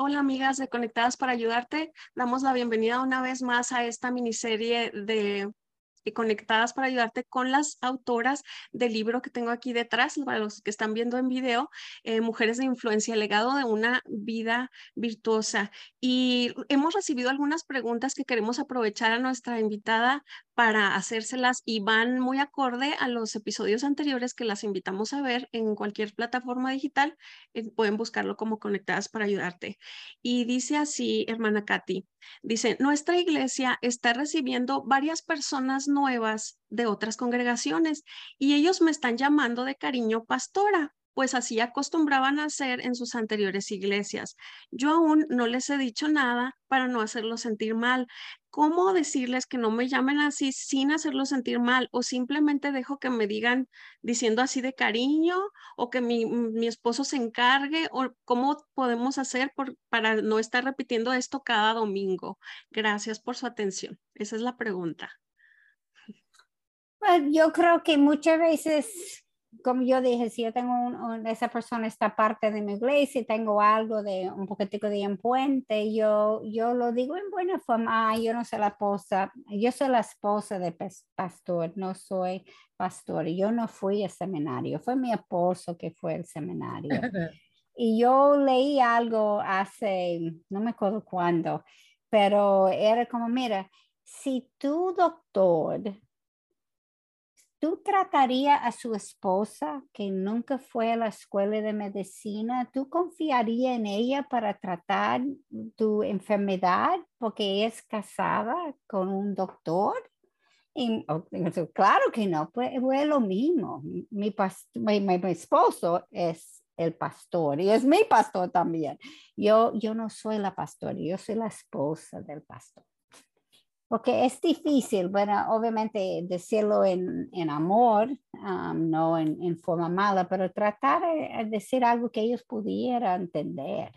Hola amigas de Conectadas para Ayudarte. Damos la bienvenida una vez más a esta miniserie de conectadas para ayudarte con las autoras del libro que tengo aquí detrás, para los que están viendo en video, eh, Mujeres de Influencia, legado de una vida virtuosa. Y hemos recibido algunas preguntas que queremos aprovechar a nuestra invitada para hacérselas y van muy acorde a los episodios anteriores que las invitamos a ver en cualquier plataforma digital. Eh, pueden buscarlo como Conectadas para ayudarte. Y dice así, hermana Katy, dice, nuestra iglesia está recibiendo varias personas nuevas de otras congregaciones y ellos me están llamando de cariño pastora pues así acostumbraban a hacer en sus anteriores iglesias. Yo aún no les he dicho nada para no hacerlos sentir mal. ¿Cómo decirles que no me llamen así sin hacerlos sentir mal? O simplemente dejo que me digan diciendo así de cariño o que mi, mi esposo se encargue o cómo podemos hacer para no estar repitiendo esto cada domingo. Gracias por su atención. Esa es la pregunta. Pues, yo creo que muchas veces como yo dije, si yo tengo un, esa persona esta parte de mi iglesia tengo algo de un poquitico de empuente, yo, yo lo digo en buena forma, yo no soy la esposa, yo soy la esposa de pastor, no soy pastor, yo no fui al seminario, fue mi esposo que fue al seminario. y yo leí algo hace, no me acuerdo cuándo, pero era como, mira, si tu doctor ¿Tú tratarías a su esposa que nunca fue a la escuela de medicina? ¿Tú confiarías en ella para tratar tu enfermedad porque es casada con un doctor? claro que no, pues fue lo mismo. Mi, mi, esposo es el pastor y es mi pastor también. Yo, yo no soy la pastora, yo soy la esposa del pastor porque es difícil, bueno, obviamente decirlo en, en amor, um, no en, en, forma mala, pero tratar de decir algo que ellos pudieran entender.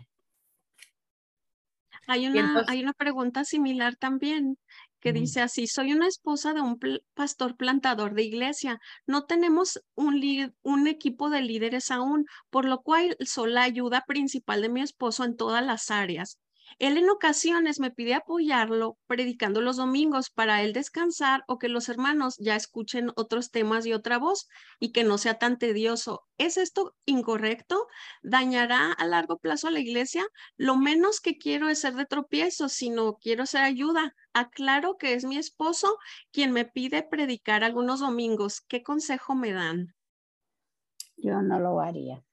Hay una, hay una pregunta similar también que dice así, soy una esposa de un pastor plantador de iglesia, no tenemos un, un equipo de líderes aún, por lo cual soy la ayuda principal de mi esposo en todas las áreas. Él en ocasiones me pide apoyarlo predicando los domingos para él descansar o que los hermanos ya escuchen otros temas y otra voz y que no sea tan tedioso. ¿Es esto incorrecto? ¿Dañará a largo plazo a la iglesia? Lo menos que quiero es ser de tropiezo, sino quiero ser ayuda. Aclaro que es mi esposo quien me pide predicar algunos domingos. ¿Qué consejo me dan? Yo no lo haría.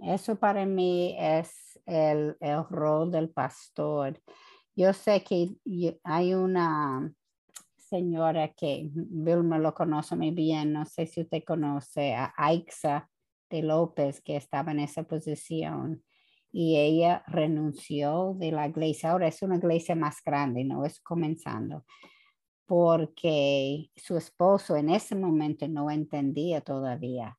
Eso para mí es el, el rol del pastor. Yo sé que hay una señora que Bill me lo conoce muy bien, no sé si usted conoce a Aixa de López, que estaba en esa posición y ella renunció de la iglesia. Ahora es una iglesia más grande, no es comenzando, porque su esposo en ese momento no entendía todavía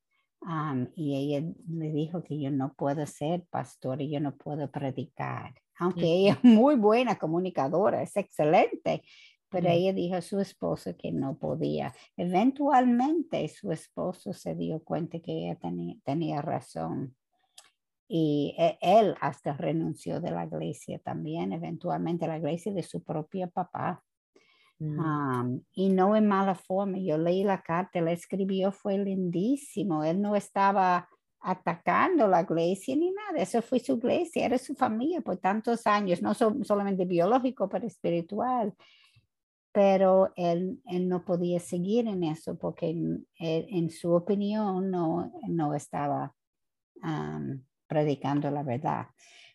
y ella le dijo que yo no puedo ser pastor y yo no puedo predicar. Aunque ella es muy buena comunicadora, es excelente, pero ella dijo a su esposo que no podía. Eventualmente su esposo se dio cuenta que ella tenía, tenía razón. Y e, él hasta renunció de la iglesia también, eventualmente la iglesia de su propio papá. Mm. y no en mala forma. Yo leí la carta, él escribió, fue lindísimo. Él no estaba atacando la iglesia ni nada. Eso fue su iglesia, era su familia por tantos años, no solamente biológico, pero espiritual. Pero él, él, no podía seguir en eso porque en, su opinión no, no estaba predicando la verdad.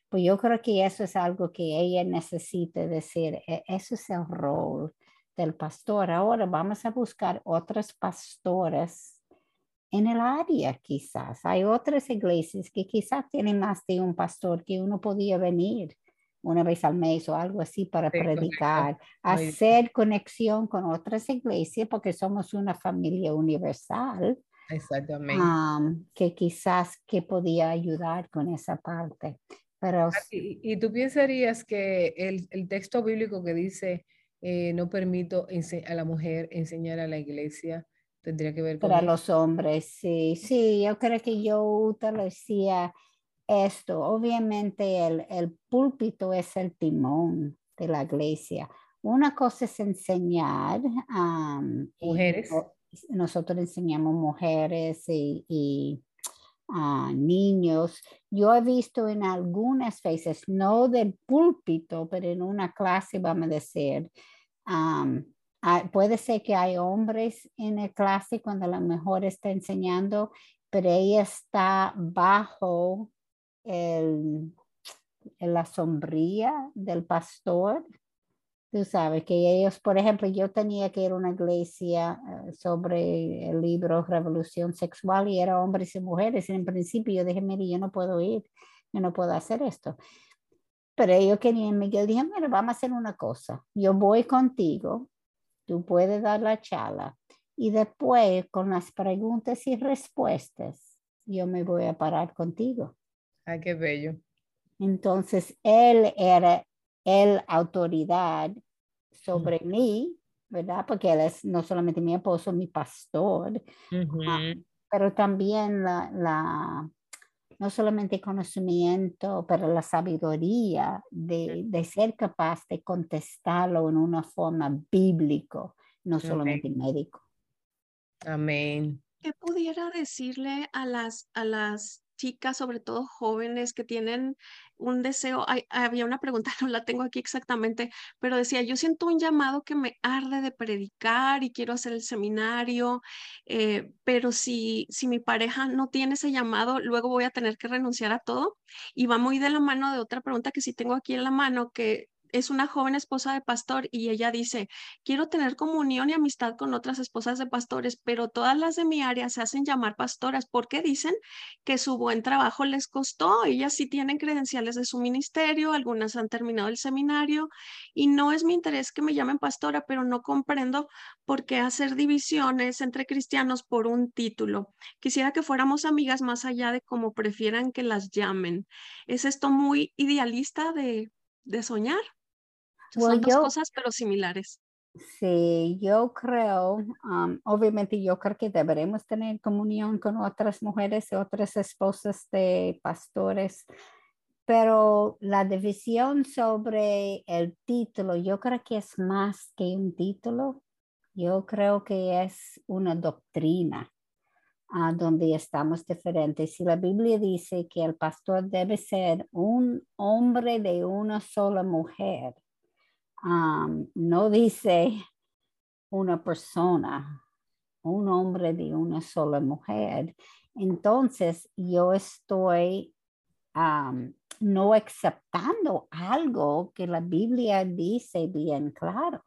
Pues yo creo que eso es algo que ella necesita decir, e, eso es el rol del pastor. Ahora vamos a buscar otras pastoras en el área quizás. Hay otras iglesias que quizás tienen más de un pastor que uno podía venir una vez al mes o algo así para predicar, hacer conexión con otras iglesias porque somos una familia universal. Exactamente. que quizás que podía ayudar con esa parte. Pero, y, tú pensarías que el, el texto bíblico que dice eh, no permito a la mujer enseñar a la iglesia. Tendría que ver con... Para los hombres, sí, sí, yo creo que yo decía esto, obviamente el, el púlpito es el timón de la iglesia. Una cosa es enseñar a mujeres. nosotros enseñamos mujeres y, a niños. Yo he visto en algunas veces, no del púlpito, pero en una clase, vamos a decir, puede ser que hay hombres en la clase cuando la mejor está enseñando, pero ella está bajo el, la sombría del pastor. Tú sabes que ellos, por ejemplo, yo tenía que ir a una iglesia eh, sobre el libro Revolución Sexual y era hombres y mujeres. En principio yo dije, mire, yo no puedo ir, yo no puedo hacer esto. Pero ellos querían, Miguel dije, mira, vamos a hacer una cosa. Yo voy contigo, tú puedes dar la charla y después con las preguntas y respuestas, yo me voy a parar contigo. Ay, qué bello. Entonces, él era el autoridad sobre mí, ¿verdad? Porque él es no solamente mi esposo, mi pastor, ah, pero también la, la, no solamente conocimiento, pero la sabiduría de, de, ser capaz de contestarlo en una forma bíblico, no solamente médico. Amén. ¿Qué pudiera decirle a las, a las chicas, sobre todo jóvenes que tienen un deseo, había una pregunta, no la tengo aquí exactamente, pero decía, yo siento un llamado que me arde de predicar y quiero hacer el seminario, eh, pero si, si mi pareja no tiene ese llamado, luego voy a tener que renunciar a todo. Y va muy de la mano de otra pregunta que sí tengo aquí en la mano, que es una joven esposa de pastor y ella dice, quiero tener comunión y amistad con otras esposas de pastores, pero todas las de mi área se hacen llamar pastoras porque dicen que su buen trabajo les costó. Ellas sí tienen credenciales de su ministerio, algunas han terminado el seminario y no es mi interés que me llamen pastora, pero no comprendo por qué hacer divisiones entre cristianos por un título. Quisiera que fuéramos amigas más allá de cómo prefieran que las llamen. ¿Es esto muy idealista de, de soñar? Son dos cosas, pero similares. Sí, yo creo, um, obviamente yo creo que deberemos tener comunión con otras mujeres y otras esposas de pastores, pero la división sobre el título, yo creo que es más que un título, yo creo que es una doctrina uh, donde estamos diferentes. Si la Biblia dice que el pastor debe ser un hombre de una sola mujer, no dice una persona, un hombre de una sola mujer. Entonces yo estoy no aceptando algo que la Biblia dice bien claro.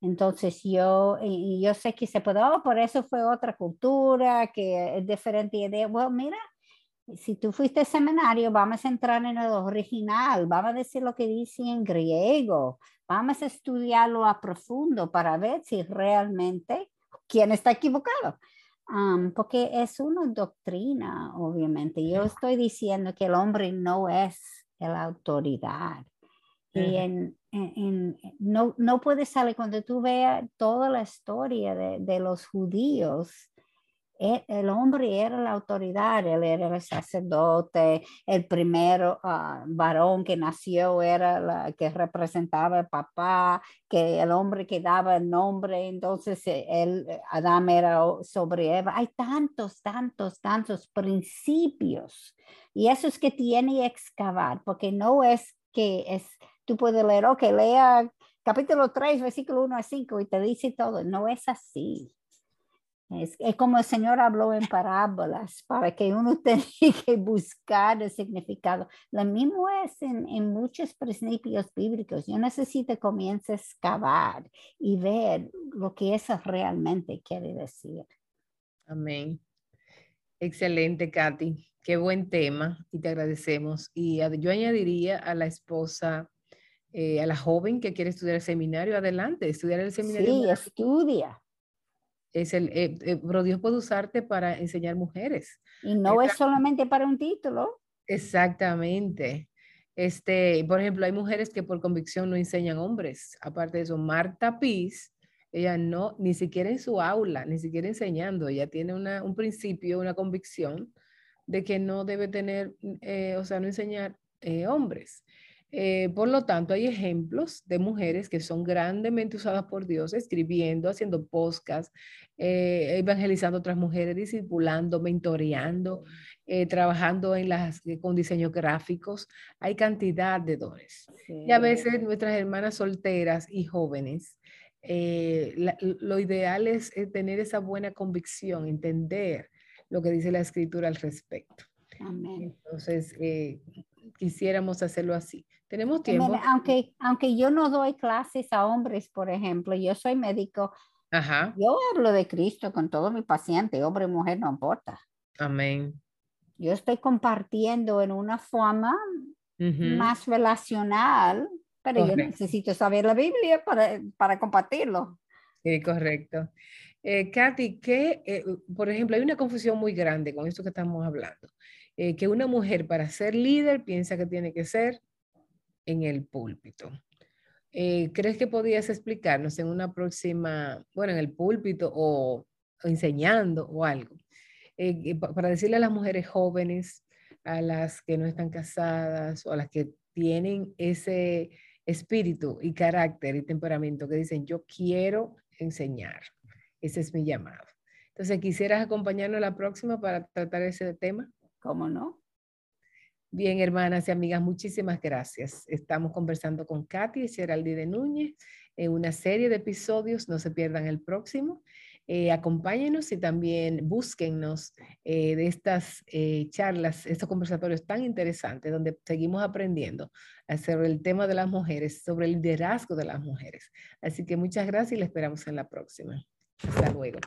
Entonces yo, yo sé que se puede, oh, por eso fue otra cultura, que es diferente idea. Bueno, mira, si tú fuiste seminario, vamos a entrar en el original, vamos a decir lo que dice en griego, vamos a estudiarlo a profundo para ver si realmente quién está equivocado. porque es una doctrina, obviamente. Yo estoy diciendo que el hombre no es la autoridad. Y en, no, no puede salir cuando tú veas toda la historia de, de los judíos el hombre era la autoridad, él era el sacerdote, el primero ah, varón que nació era la que representaba el papá, que el hombre que daba el nombre, entonces eh, él, eh, Adán era sobre Eva. Hay tantos, tantos, tantos principios y eso es que tiene que excavar, porque no es que es, tú puedes leer, ok, lea capítulo 3, versículo 1 a 5 y te dice todo, no es así. Es, como el Señor habló en parábolas para que uno tenga que buscar el significado. Lo mismo es en, en muchos principios bíblicos. Yo necesito que comience a excavar y ver lo que eso realmente quiere decir. Amén. Excelente, Katy. Qué buen tema y te agradecemos. Y yo añadiría a la esposa, eh, a la joven que quiere estudiar el seminario, adelante, estudiar el seminario. Sí, estudia es el, eh, eh, pero Dios puede usarte para enseñar mujeres. Y no es solamente para un título. Exactamente. Este, por ejemplo, hay mujeres que por convicción no enseñan hombres. Aparte de eso, Marta Piz, ella no, ni siquiera en su aula, ni siquiera enseñando, ella tiene una, un principio, una convicción de que no debe tener, eh, o sea, no enseñar eh, hombres. Eh, por lo tanto, hay ejemplos de mujeres que son grandemente usadas por Dios, escribiendo, haciendo podcasts, evangelizando a otras mujeres, discipulando, mentoreando, trabajando en las, con diseños gráficos. Hay cantidad de dones. Y a veces nuestras hermanas solteras y jóvenes, lo ideal es tener esa buena convicción, entender lo que dice la escritura al respecto. Amén. Entonces, eh, quisiéramos hacerlo así. Tenemos tiempo. aunque, aunque yo no doy clases a hombres, por ejemplo, yo soy médico. Ajá. Yo hablo de Cristo con todo mi paciente, hombre o mujer, no importa. Amén. Yo estoy compartiendo en una forma más relacional, pero yo necesito saber la Biblia para, para compartirlo. Sí, correcto. Eh, Katy, que, eh, por ejemplo, hay una confusión muy grande con esto que estamos hablando, eh, que una mujer para ser líder piensa que tiene que ser en el púlpito. ¿Crees que podías explicarnos en una próxima, bueno, en el púlpito o, enseñando o algo, para decirle a las mujeres jóvenes, a las que no están casadas o a las que tienen ese espíritu y carácter y temperamento que dicen, yo quiero enseñar? Ese es mi llamado. Entonces, ¿quisieras acompañarnos la próxima para tratar ese tema? ¿Cómo no? Bien, hermanas y amigas, muchísimas gracias. Estamos conversando con Katy y Geraldi de Núñez en una serie de episodios. No se pierdan el próximo. Eh, acompáñenos y también búsquennos eh, de estas eh, charlas, estos conversatorios tan interesantes donde seguimos aprendiendo sobre el tema de las mujeres, sobre el liderazgo de las mujeres. Así que muchas gracias y les esperamos en la próxima. Hasta luego.